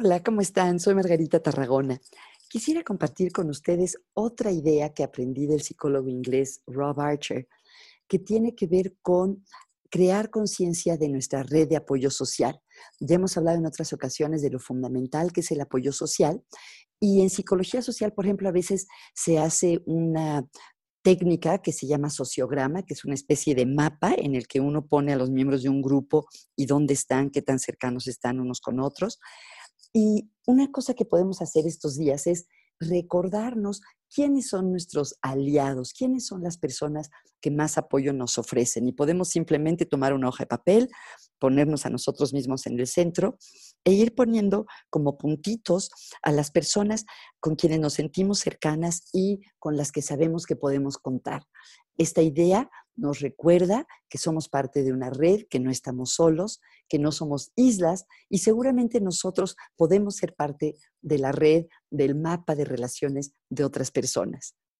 Hola, ¿cómo están? Soy Margarita Tarragona. Quisiera compartir con ustedes otra idea que aprendí del psicólogo inglés Rob Archer, que tiene que ver con crear conciencia de nuestra red de apoyo social. Ya hemos hablado en otras ocasiones de lo fundamental que es el apoyo social y en psicología social, por ejemplo, a veces se hace una técnica que se llama sociograma, que es una especie de mapa en el que uno pone a los miembros de un grupo y dónde están, qué tan cercanos están unos con otros. Y una cosa que podemos hacer estos días es recordarnos quiénes son nuestros aliados, quiénes son las personas que más apoyo nos ofrecen. Y podemos simplemente tomar una hoja de papel, ponernos a nosotros mismos en el centro e ir poniendo como puntitos a las personas con quienes nos sentimos cercanas y con las que sabemos que podemos contar. Esta idea nos recuerda que somos parte de una red, que no estamos solos, que no somos islas y seguramente nosotros podemos ser parte de la red, del mapa de relaciones de otras personas.